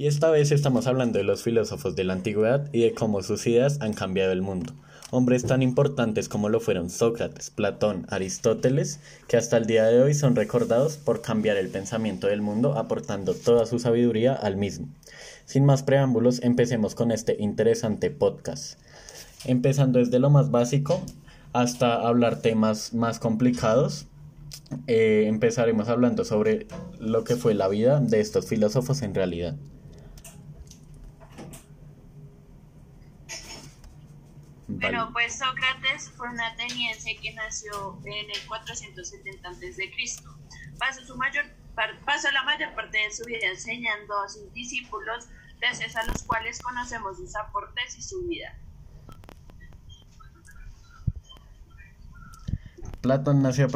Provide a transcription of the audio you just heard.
Y esta vez estamos hablando de los filósofos de la antigüedad y de cómo sus ideas han cambiado el mundo. Hombres tan importantes como lo fueron Sócrates, Platón, Aristóteles, que hasta el día de hoy son recordados por cambiar el pensamiento del mundo aportando toda su sabiduría al mismo. Sin más preámbulos, empecemos con este interesante podcast. Empezando desde lo más básico hasta hablar temas más complicados, eh, empezaremos hablando sobre lo que fue la vida de estos filósofos en realidad. Bueno, pues Sócrates fue un ateniense que nació en el 470 a.C. Pasó, su mayor, pasó la mayor parte de su vida enseñando a sus discípulos, gracias a los cuales conocemos sus aportes y su vida. Platón nació